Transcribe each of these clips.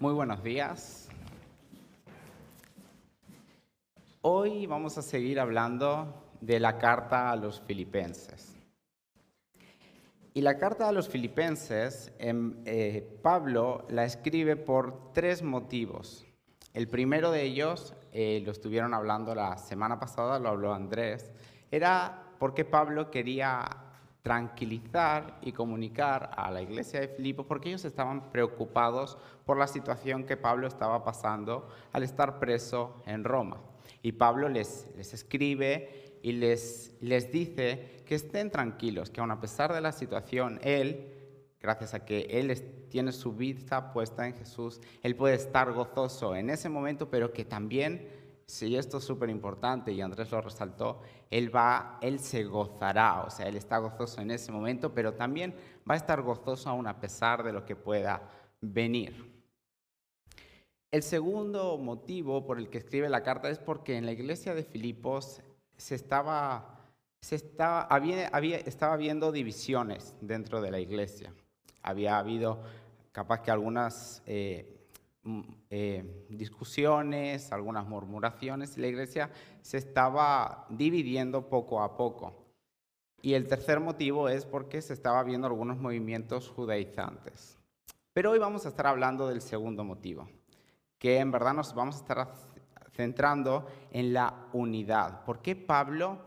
Muy buenos días. Hoy vamos a seguir hablando de la carta a los filipenses. Y la carta a los filipenses, em, eh, Pablo la escribe por tres motivos. El primero de ellos, eh, lo estuvieron hablando la semana pasada, lo habló Andrés, era porque Pablo quería tranquilizar y comunicar a la iglesia de Filipos porque ellos estaban preocupados por la situación que Pablo estaba pasando al estar preso en Roma. Y Pablo les, les escribe y les, les dice que estén tranquilos, que aun a pesar de la situación, él, gracias a que él tiene su vida puesta en Jesús, él puede estar gozoso en ese momento, pero que también sí, esto es súper importante y Andrés lo resaltó, él va, él se gozará, o sea, él está gozoso en ese momento, pero también va a estar gozoso aún a pesar de lo que pueda venir. El segundo motivo por el que escribe la carta es porque en la iglesia de Filipos se estaba, se estaba, había, había, estaba habiendo divisiones dentro de la iglesia. Había habido capaz que algunas eh, eh, discusiones, algunas murmuraciones, la iglesia se estaba dividiendo poco a poco. Y el tercer motivo es porque se estaba viendo algunos movimientos judaizantes. Pero hoy vamos a estar hablando del segundo motivo, que en verdad nos vamos a estar centrando en la unidad. ¿Por qué Pablo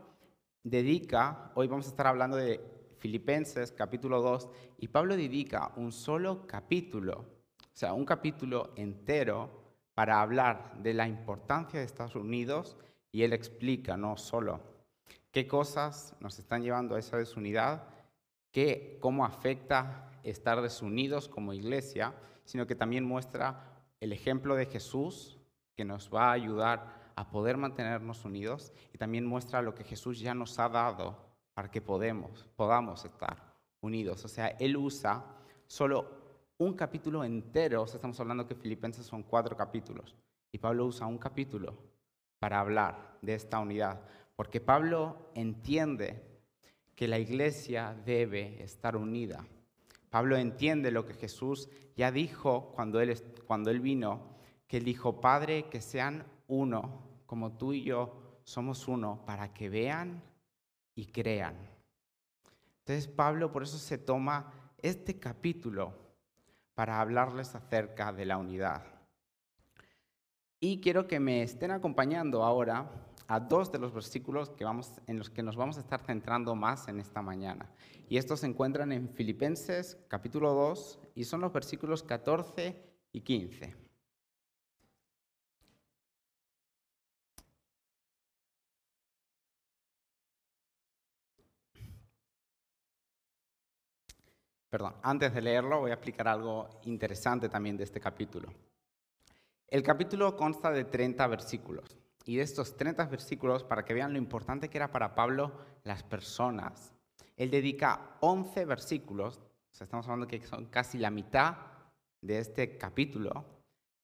dedica, hoy vamos a estar hablando de Filipenses capítulo 2, y Pablo dedica un solo capítulo o sea, un capítulo entero para hablar de la importancia de Estados Unidos y él explica no solo qué cosas nos están llevando a esa desunidad, qué, cómo afecta estar desunidos como iglesia, sino que también muestra el ejemplo de Jesús que nos va a ayudar a poder mantenernos unidos y también muestra lo que Jesús ya nos ha dado para que podemos, podamos estar unidos. O sea, Él usa solo un capítulo entero, estamos hablando que Filipenses son cuatro capítulos, y Pablo usa un capítulo para hablar de esta unidad, porque Pablo entiende que la iglesia debe estar unida. Pablo entiende lo que Jesús ya dijo cuando él, cuando él vino, que él dijo, Padre, que sean uno, como tú y yo somos uno, para que vean y crean. Entonces Pablo por eso se toma este capítulo para hablarles acerca de la unidad. Y quiero que me estén acompañando ahora a dos de los versículos que vamos, en los que nos vamos a estar centrando más en esta mañana. Y estos se encuentran en Filipenses capítulo 2 y son los versículos 14 y 15. Perdón, antes de leerlo voy a explicar algo interesante también de este capítulo. El capítulo consta de 30 versículos y de estos 30 versículos, para que vean lo importante que era para Pablo las personas, él dedica 11 versículos, o sea, estamos hablando que son casi la mitad de este capítulo,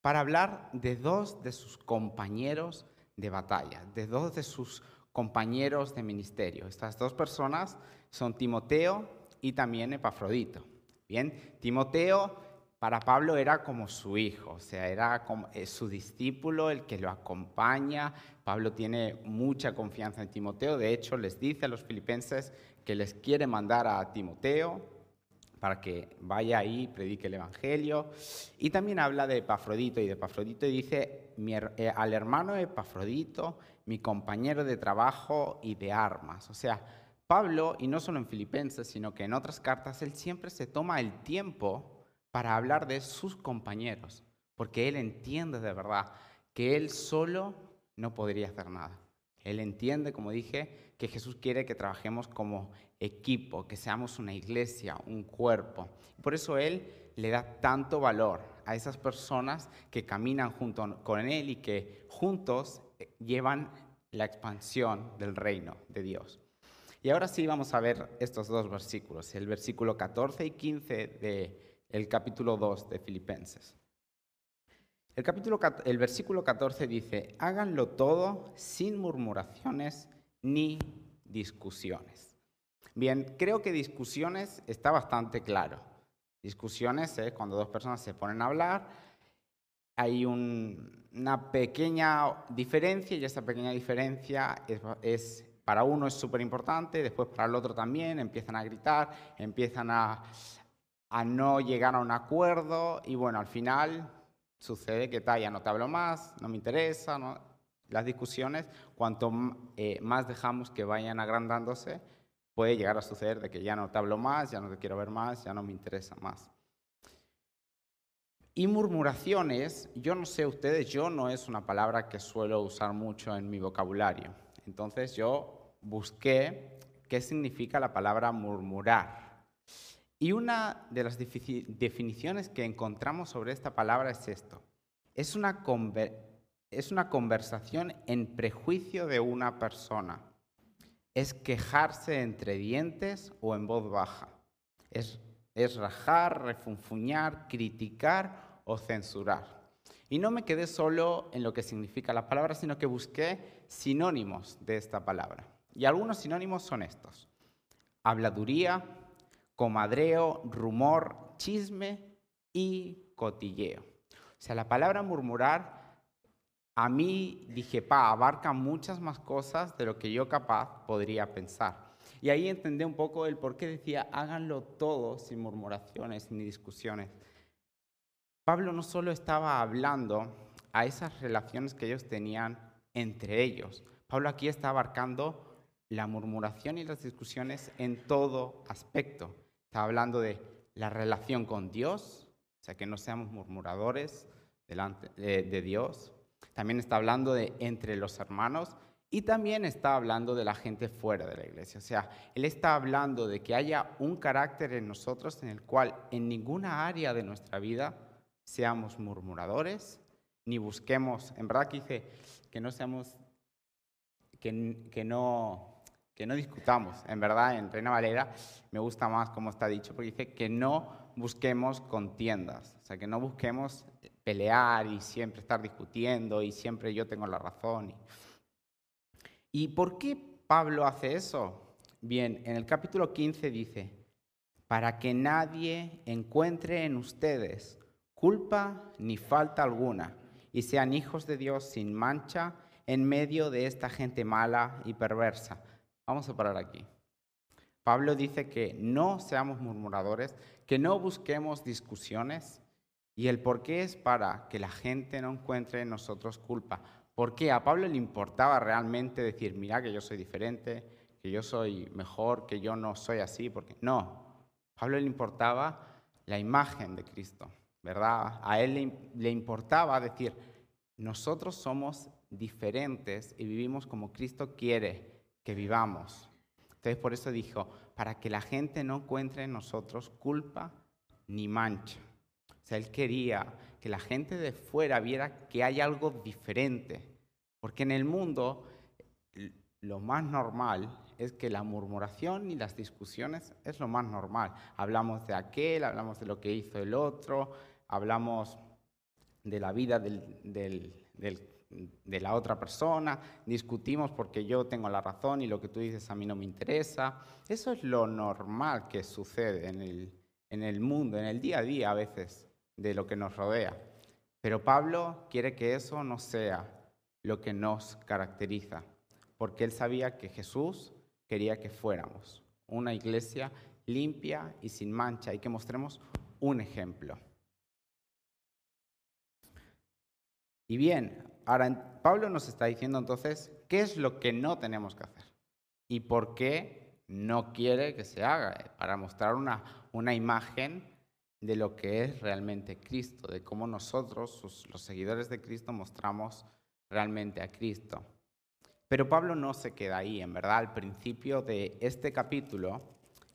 para hablar de dos de sus compañeros de batalla, de dos de sus compañeros de ministerio. Estas dos personas son Timoteo y también Epafrodito. Bien, Timoteo para Pablo era como su hijo, o sea, era como, eh, su discípulo, el que lo acompaña. Pablo tiene mucha confianza en Timoteo, de hecho les dice a los filipenses que les quiere mandar a Timoteo para que vaya ahí, predique el Evangelio. Y también habla de Epafrodito, y de Epafrodito dice, eh, al hermano Epafrodito, mi compañero de trabajo y de armas. O sea, Pablo, y no solo en Filipenses, sino que en otras cartas, él siempre se toma el tiempo para hablar de sus compañeros, porque él entiende de verdad que él solo no podría hacer nada. Él entiende, como dije, que Jesús quiere que trabajemos como equipo, que seamos una iglesia, un cuerpo. Por eso Él le da tanto valor a esas personas que caminan junto con Él y que juntos eh, llevan la expansión del reino de Dios. Y ahora sí vamos a ver estos dos versículos, el versículo 14 y 15 del capítulo 2 de Filipenses. El, capítulo, el versículo 14 dice, háganlo todo sin murmuraciones ni discusiones. Bien, creo que discusiones está bastante claro. Discusiones es cuando dos personas se ponen a hablar hay una pequeña diferencia y esa pequeña diferencia es, para uno es súper importante, después para el otro también, empiezan a gritar, empiezan a, no llegar a un acuerdo y bueno, al final sucede que ya no te hablo más, no me interesa, las discusiones, cuanto eh, más dejamos que vayan agrandándose, puede llegar a suceder de que ya no te hablo más, ya no te quiero ver más, ya no me interesa más. Y murmuraciones, yo no sé ustedes, yo no es una palabra que suelo usar mucho en mi vocabulario. Entonces yo busqué qué significa la palabra murmurar. Y una de las definiciones que encontramos sobre esta palabra es esto. Es una, es una conversación en prejuicio de una persona. Es quejarse entre dientes o en voz baja. Es, es rajar, refunfuñar, criticar o censurar. Y no me quedé solo en lo que significa la palabra, sino que busqué sinónimos de esta palabra. Y algunos sinónimos son estos. Habladuría, comadreo, rumor, chisme y cotilleo. O sea, la palabra murmurar, a mí dije, pa, abarca muchas más cosas de lo que yo capaz podría pensar. Y ahí entendí un poco el por qué decía, háganlo todo sin murmuraciones ni discusiones. Pablo no solo estaba hablando a esas relaciones que ellos tenían entre ellos, Pablo aquí está abarcando la murmuración y las discusiones en todo aspecto. Está hablando de la relación con Dios, o sea, que no seamos murmuradores delante de, Dios. También está hablando de entre los hermanos y también está hablando de la gente fuera de la iglesia. O sea, él está hablando de que haya un carácter en nosotros en el cual en ninguna área de nuestra vida seamos murmuradores, ni busquemos, en verdad que dice que no seamos, que, que, no, que no discutamos, en verdad en Reina Valera me gusta más como está dicho, porque dice que no busquemos contiendas, o sea, que no busquemos pelear y siempre estar discutiendo y siempre yo tengo la razón. ¿Y por qué Pablo hace eso? Bien, en el capítulo 15 dice, para que nadie encuentre en ustedes culpa ni falta alguna, y sean hijos de Dios sin mancha en medio de esta gente mala y perversa. Vamos a parar aquí. Pablo dice que no seamos murmuradores, que no busquemos discusiones, y el por qué es para que la gente no encuentre en nosotros culpa. Porque a Pablo le importaba realmente decir, mira que yo soy diferente, que yo soy mejor, que yo no soy así, porque no. A Pablo le importaba la imagen de Cristo. ¿Verdad? A él le, importaba decir, nosotros somos diferentes y vivimos como Cristo quiere que vivamos. Entonces por eso dijo, para que la gente no encuentre en nosotros culpa ni mancha. O sea, él quería que la gente de fuera viera que hay algo diferente. Porque en el mundo lo más normal es que la murmuración y las discusiones es lo más normal. Hablamos de aquel, hablamos de lo que hizo el otro, hablamos de la vida de la otra persona, discutimos porque yo tengo la razón y lo que tú dices a mí no me interesa. Eso es lo normal que sucede en el, en el mundo, en el día a día a veces de lo que nos rodea. Pero Pablo quiere que eso no sea lo que nos caracteriza, porque él sabía que Jesús quería que fuéramos una iglesia limpia y sin mancha y que mostremos un ejemplo. Y bien, ahora Pablo nos está diciendo entonces qué es lo que no tenemos que hacer y por qué no quiere que se haga, eh, para mostrar una, una imagen de lo que es realmente Cristo, de cómo nosotros, los seguidores de Cristo, mostramos realmente a Cristo. Pero Pablo no se queda ahí, en verdad, al principio de este capítulo,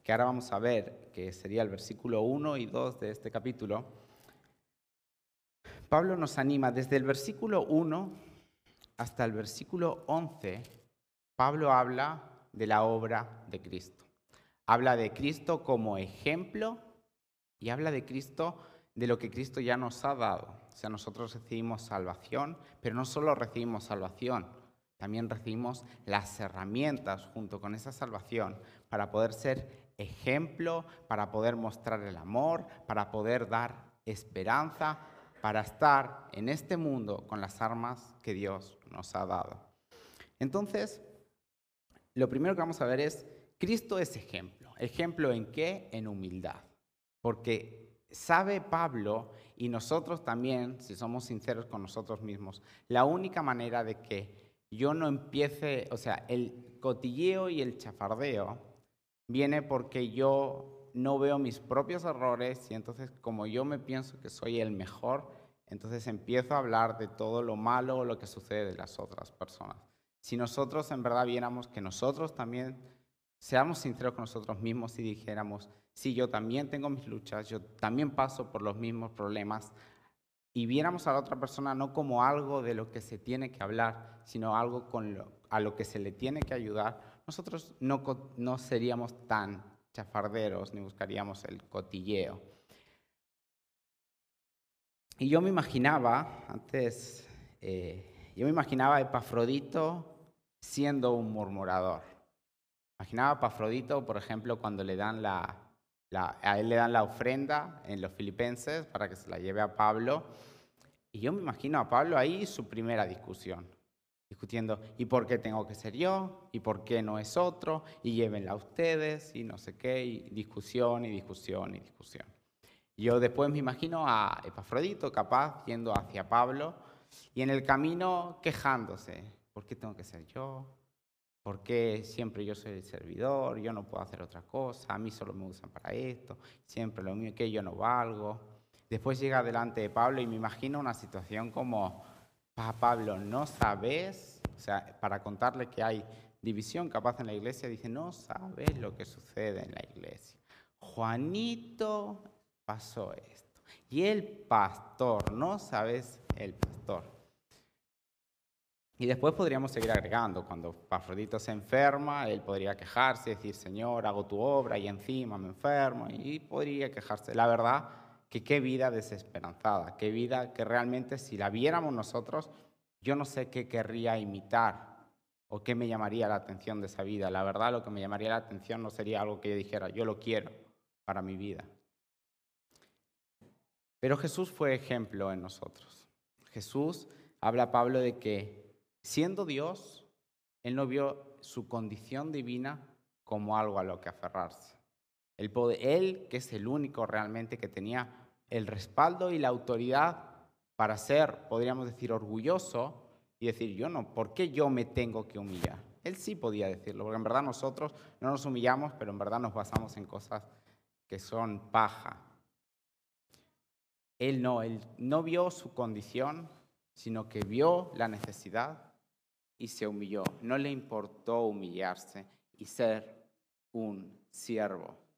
que ahora vamos a ver, que sería el versículo 1 y 2 de este capítulo, Pablo nos anima desde el versículo 1 hasta el versículo 11. Pablo habla de la obra de Cristo. Habla de Cristo como ejemplo y habla de Cristo de lo que Cristo ya nos ha dado. O sea, nosotros recibimos salvación, pero no solo recibimos salvación, también recibimos las herramientas junto con esa salvación para poder ser ejemplo, para poder mostrar el amor, para poder dar esperanza, para estar en este mundo con las armas que Dios nos ha dado. Entonces, lo primero que vamos a ver es, Cristo es ejemplo. ¿Ejemplo en qué? En humildad. Porque sabe Pablo y nosotros también, si somos sinceros con nosotros mismos, la única manera de que yo no empiece, o sea, el cotilleo y el chafardeo viene porque yo no veo mis propios errores y entonces como yo me pienso que soy el mejor, entonces empiezo a hablar de todo lo malo o lo que sucede de las otras personas. Si nosotros en verdad viéramos que nosotros también seamos sinceros con nosotros mismos y dijéramos, sí, yo también tengo mis luchas, yo también paso por los mismos problemas, y viéramos a la otra persona no como algo de lo que se tiene que hablar, sino algo a lo que se le tiene que ayudar, nosotros no, no seríamos tan chafarderos ni buscaríamos el cotilleo. Y yo me imaginaba, antes, eh, yo me imaginaba a Epafrodito siendo un murmurador. Imaginaba a Epafrodito, por ejemplo, cuando le dan la, a él le dan la ofrenda en los filipenses para que se la lleve a Pablo. Y yo me imagino a Pablo ahí su primera discusión, discutiendo, ¿y por qué tengo que ser yo? ¿Y por qué no es otro? Y llévenla a ustedes, y no sé qué, y discusión y discusión y discusión. Yo después me imagino a Epafrodito capaz yendo hacia Pablo y en el camino quejándose, ¿por qué tengo que ser yo? ¿Por qué siempre yo soy el servidor? Yo no puedo hacer otra cosa, a mí solo me usan para esto, siempre lo mío que yo no valgo. Después llega delante de Pablo y me imagino una situación como, Pablo, ¿no sabes? O sea, para contarle que hay división capaz en la iglesia, dice, no sabes lo que sucede en la iglesia. Juanito pasó esto. Y el pastor, no sabes el pastor. Y después podríamos seguir agregando, cuando Pafrodito se enferma, él podría quejarse, decir, Señor, hago tu obra y encima me enfermo, y podría quejarse. La verdad que qué vida desesperanzada, qué vida que realmente si la viéramos nosotros, yo no sé qué querría imitar o qué me llamaría la atención de esa vida. La verdad lo que me llamaría la atención no sería algo que yo dijera, yo lo quiero para mi vida. Pero Jesús fue ejemplo en nosotros. Jesús habla Pablo de que Siendo Dios, él no vio su condición divina como algo a lo que aferrarse. Él, él, que es el único realmente que tenía el respaldo y la autoridad para ser, podríamos decir, orgulloso y decir, yo no, ¿por qué yo me tengo que humillar? Él sí podía decirlo, porque en verdad nosotros no nos humillamos, pero en verdad nos basamos en cosas que son paja. Él no, él no vio su condición, sino que vio la necesidad y se humilló. No le importó humillarse y ser un siervo.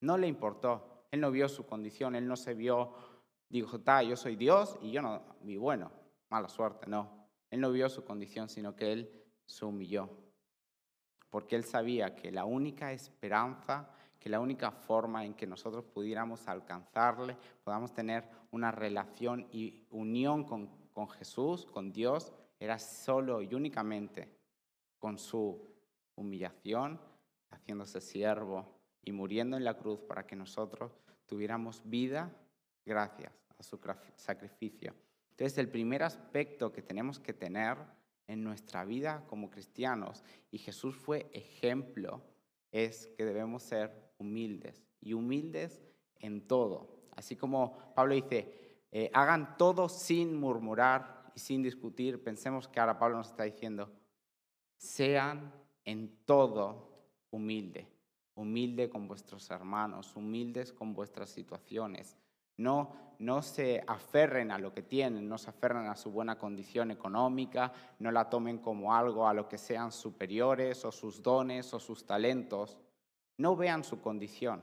No le importó. Él no vio su condición, él no se vio, dijo, ta, yo soy Dios y yo no, mi bueno, mala suerte, no. Él no vio su condición, sino que él se humilló. Porque él sabía que la única esperanza, que la única forma en que nosotros pudiéramos alcanzarle, podamos tener una relación y unión con, con Jesús, con Dios, era solo y únicamente con su humillación, haciéndose siervo y muriendo en la cruz para que nosotros tuviéramos vida gracias a su sacrificio. Entonces, el primer aspecto que tenemos que tener en nuestra vida como cristianos, y Jesús fue ejemplo, es que debemos ser humildes y humildes en todo. Así como Pablo dice, eh, hagan todo sin murmurar y sin discutir, pensemos que ahora Pablo nos está diciendo, sean en todo humilde, humilde con vuestros hermanos, humildes con vuestras situaciones. No, no se aferren a lo que tienen, no se aferren a su buena condición económica, no la tomen como algo a lo que sean superiores o sus dones o sus talentos. No vean su condición,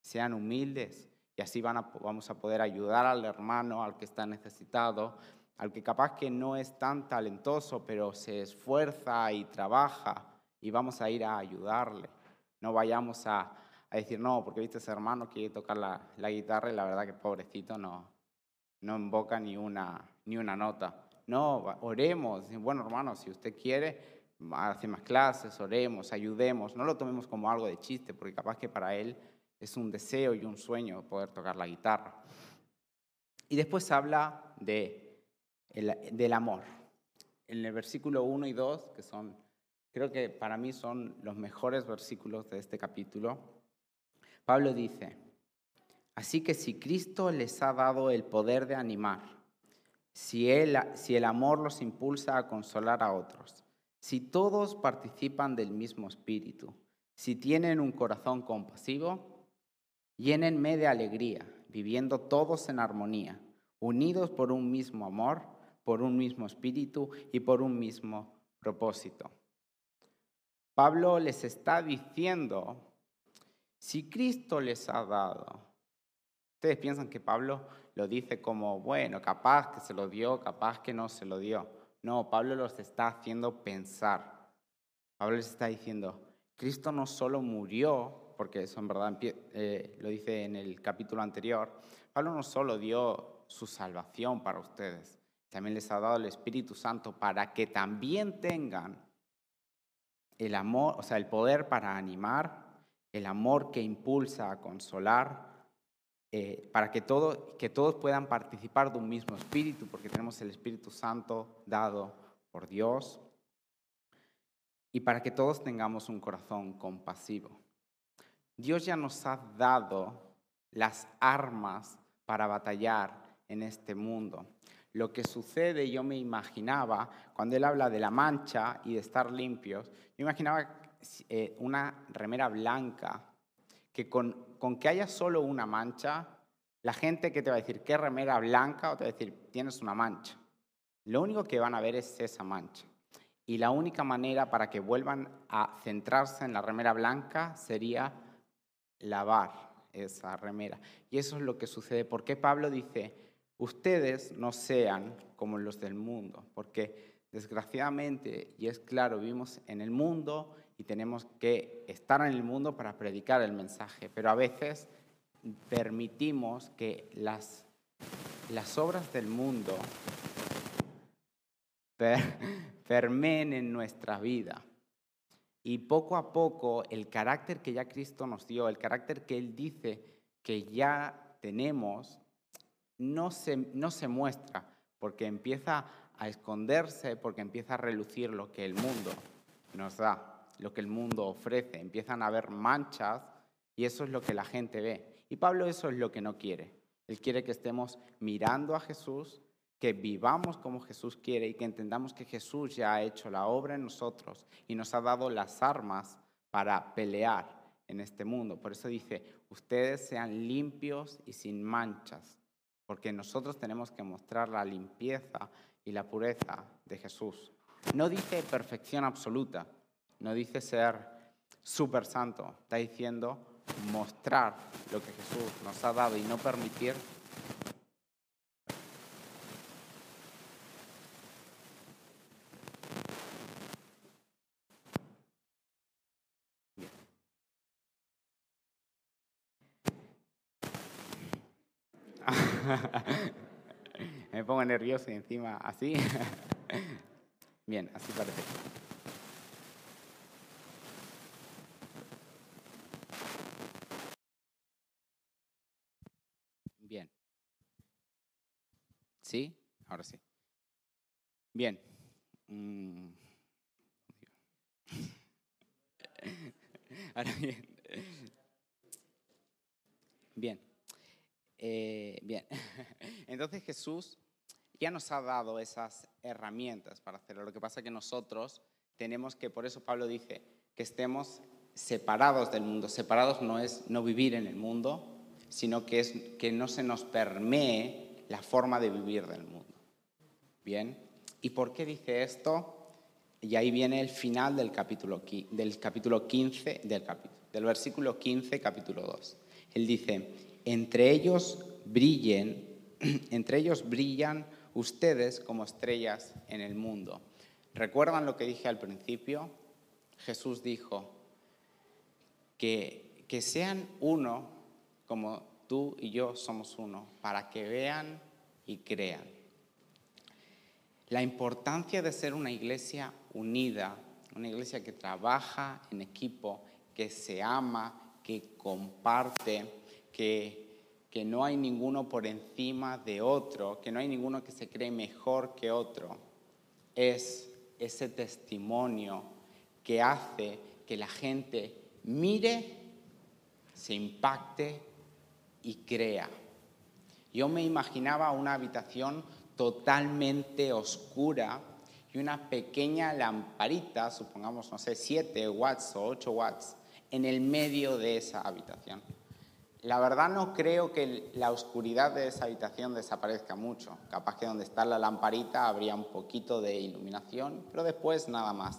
sean humildes y así van a, vamos a poder ayudar al hermano, al que está necesitado, al que capaz que no es tan talentoso, pero se esfuerza y trabaja y vamos a ir a ayudarle. No vayamos a, decir, no, porque viste ese hermano quiere tocar la, guitarra y la verdad que pobrecito no, no invoca ni una, ni una nota. No, oremos, bueno hermano, si usted quiere, hace más clases, oremos, ayudemos, no lo tomemos como algo de chiste, porque capaz que para él es un deseo y un sueño poder tocar la guitarra. Y después habla de del amor. En el versículo 1 y 2, que son, creo que para mí son los mejores versículos de este capítulo, Pablo dice, así que si Cristo les ha dado el poder de animar, si, el amor los impulsa a consolar a otros, si todos participan del mismo espíritu, si tienen un corazón compasivo, llénenme de alegría, viviendo todos en armonía, unidos por un mismo amor, por un mismo espíritu y por un mismo propósito. Pablo les está diciendo, si Cristo les ha dado, ustedes piensan que Pablo lo dice como, bueno, capaz que se lo dio, capaz que no se lo dio. No, Pablo los está haciendo pensar. Pablo les está diciendo, Cristo no solo murió, porque eso en verdad eh, lo dice en el capítulo anterior, Pablo no solo dio su salvación para ustedes, también les ha dado el Espíritu Santo para que también tengan el amor, o sea, el poder para animar, el amor que impulsa a consolar, eh, para que, todo, que todos puedan participar de un mismo espíritu, porque tenemos el Espíritu Santo dado por Dios, y para que todos tengamos un corazón compasivo. Dios ya nos ha dado las armas para batallar en este mundo. Lo que sucede, yo me imaginaba, cuando él habla de la mancha y de estar limpios, yo imaginaba eh, una remera blanca, que con, con que haya solo una mancha, la gente que te va a decir, ¿qué remera blanca? O te va a decir, tienes una mancha. Lo único que van a ver es esa mancha. Y la única manera para que vuelvan a centrarse en la remera blanca sería lavar esa remera. Y eso es lo que sucede. ¿Por qué Pablo dice, ustedes no sean como los del mundo, porque desgraciadamente, y es claro, vivimos en el mundo y tenemos que estar en el mundo para predicar el mensaje, pero a veces permitimos que las, las obras del mundo permeen en nuestra vida. Y poco a poco el carácter que ya Cristo nos dio, el carácter que Él dice que ya tenemos, no se, no se muestra, porque empieza a esconderse, porque empieza a relucir lo que el mundo nos da, lo que el mundo ofrece. Empiezan a haber manchas y eso es lo que la gente ve. Y Pablo eso es lo que no quiere. Él quiere que estemos mirando a Jesús, que vivamos como Jesús quiere y que entendamos que Jesús ya ha hecho la obra en nosotros y nos ha dado las armas para pelear en este mundo. Por eso dice, ustedes sean limpios y sin manchas porque nosotros tenemos que mostrar la limpieza y la pureza de Jesús. No dice perfección absoluta, no dice ser súper santo, está diciendo mostrar lo que Jesús nos ha dado y no permitir Me pongo nervioso y encima así. Bien, así parece. Bien. ¿Sí? Ahora sí. Bien. Mm. Ahora bien. Bien. Eh, bien, entonces Jesús ya nos ha dado esas herramientas para hacerlo. Lo que pasa es que nosotros tenemos que, por eso Pablo dice, que estemos separados del mundo. Separados no es no vivir en el mundo, sino que es que no se nos permee la forma de vivir del mundo. Bien, ¿y por qué dice esto? Y ahí viene el final del capítulo, del capítulo 15, del, capítulo, del versículo 15, capítulo 2. Él dice, entre ellos brillen, entre ellos brillan ustedes como estrellas en el mundo. ¿Recuerdan lo que dije al principio? Jesús dijo que, que sean uno como tú y yo somos uno, para que vean y crean. La importancia de ser una iglesia unida, una iglesia que trabaja en equipo, que se ama, que comparte, que, que no hay ninguno por encima de otro, que no hay ninguno que se cree mejor que otro, es ese testimonio que hace que la gente mire, se impacte y crea. Yo me imaginaba una habitación totalmente oscura y una pequeña lamparita, supongamos, no sé, 7 watts o 8 watts, en el medio de esa habitación. La verdad no creo que la oscuridad de esa habitación desaparezca mucho. Capaz que donde está la lamparita habría un poquito de iluminación, pero después nada más.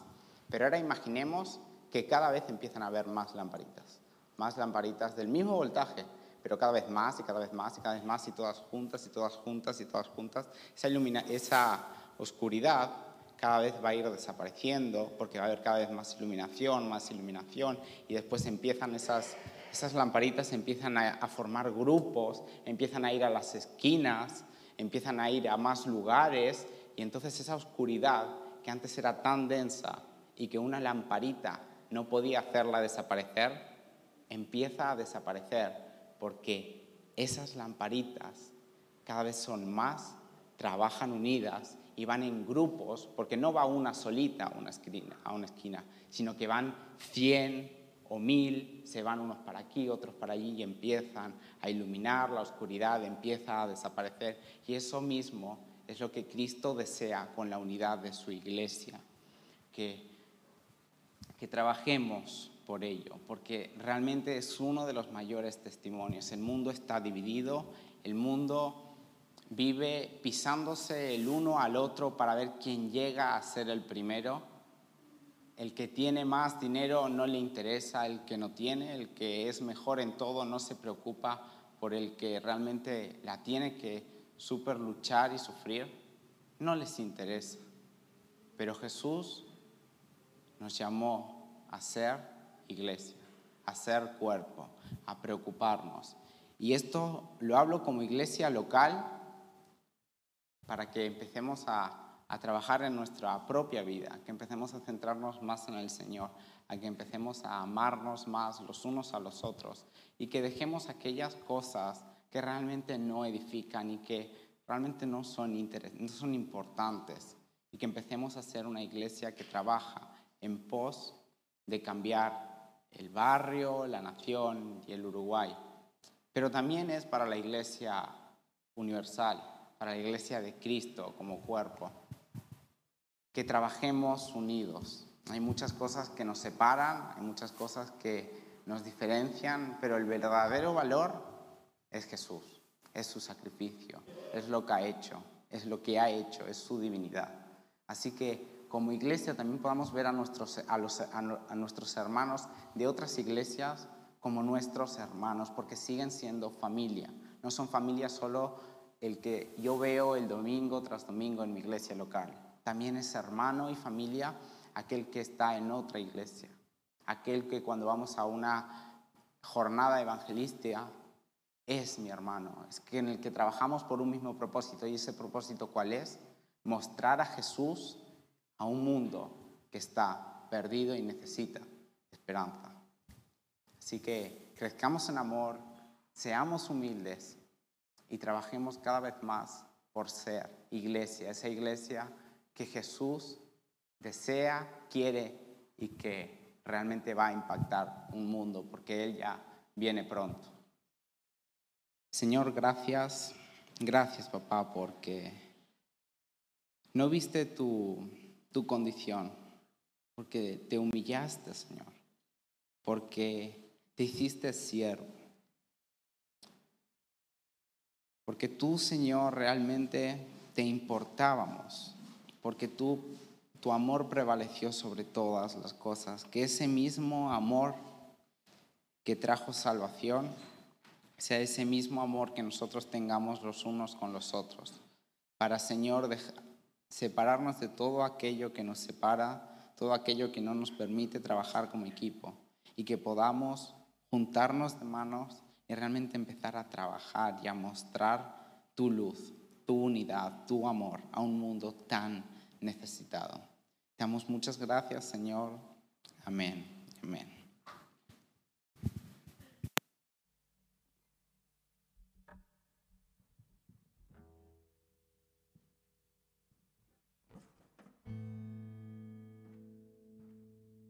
Pero ahora imaginemos que cada vez empiezan a haber más lamparitas, más lamparitas del mismo voltaje, pero cada vez más y cada vez más y cada vez más y todas juntas y todas juntas y todas juntas. Esa, esa oscuridad cada vez va a ir desapareciendo porque va a haber cada vez más iluminación, más iluminación y después empiezan esas, esas lamparitas, empiezan a, formar grupos, empiezan a ir a las esquinas, empiezan a ir a más lugares y entonces esa oscuridad que antes era tan densa y que una lamparita no podía hacerla desaparecer, empieza a desaparecer porque esas lamparitas cada vez son más, trabajan unidas y van en grupos, porque no va una solita a una esquina, a una esquina sino que van 100 o 1000, se van unos para aquí, otros para allí y empiezan a iluminar, la oscuridad empieza a desaparecer. Y eso mismo es lo que Cristo desea con la unidad de su iglesia, que, que trabajemos por ello, porque realmente es uno de los mayores testimonios. El mundo está dividido, el mundo vive pisándose el uno al otro para ver quién llega a ser el primero. El que tiene más dinero no le interesa el que no tiene, el que es mejor en todo no se preocupa por el que realmente la tiene que super luchar y sufrir, no les interesa. Pero Jesús nos llamó a ser iglesia, a ser cuerpo, a preocuparnos. Y esto lo hablo como iglesia local para que empecemos a, trabajar en nuestra propia vida, que empecemos a centrarnos más en el Señor, a que empecemos a amarnos más los unos a los otros y que dejemos aquellas cosas que realmente no edifican y que realmente no son, no son importantes y que empecemos a ser una iglesia que trabaja en pos de cambiar el barrio, la nación y el Uruguay. Pero también es para la iglesia universal, para la iglesia de Cristo como cuerpo. Que trabajemos unidos. Hay muchas cosas que nos separan, hay muchas cosas que nos diferencian, pero el verdadero valor es Jesús, es su sacrificio, es lo que ha hecho, es lo que ha hecho, es su divinidad. Así que como iglesia también podamos ver a nuestros, a, a nuestros hermanos de otras iglesias como nuestros hermanos, porque siguen siendo familia. No son familia solo el que yo veo el domingo tras domingo en mi iglesia local. También es hermano y familia aquel que está en otra iglesia, aquel que cuando vamos a una jornada evangelística es mi hermano, es que en el que trabajamos por un mismo propósito. ¿Y ese propósito cuál es? Mostrar a Jesús a un mundo que está perdido y necesita esperanza. Así que crezcamos en amor, seamos humildes y trabajemos cada vez más por ser iglesia, esa iglesia que Jesús desea, quiere y que realmente va a impactar un mundo, porque Él ya viene pronto. Señor, gracias, gracias papá, porque no viste tu, tu condición, porque te humillaste, Señor, porque te hiciste siervo porque tú, Señor, realmente te importábamos, porque tú, tu amor prevaleció sobre todas las cosas, que ese mismo amor que trajo salvación sea ese mismo amor que nosotros tengamos los unos con los otros, para, Señor, separarnos de todo aquello que nos separa, todo aquello que no nos permite trabajar como equipo, y que podamos juntarnos de manos y realmente empezar a trabajar y a mostrar tu luz, tu unidad, tu amor a un mundo tan necesitado. Te damos muchas gracias, Señor. Amén. Amén.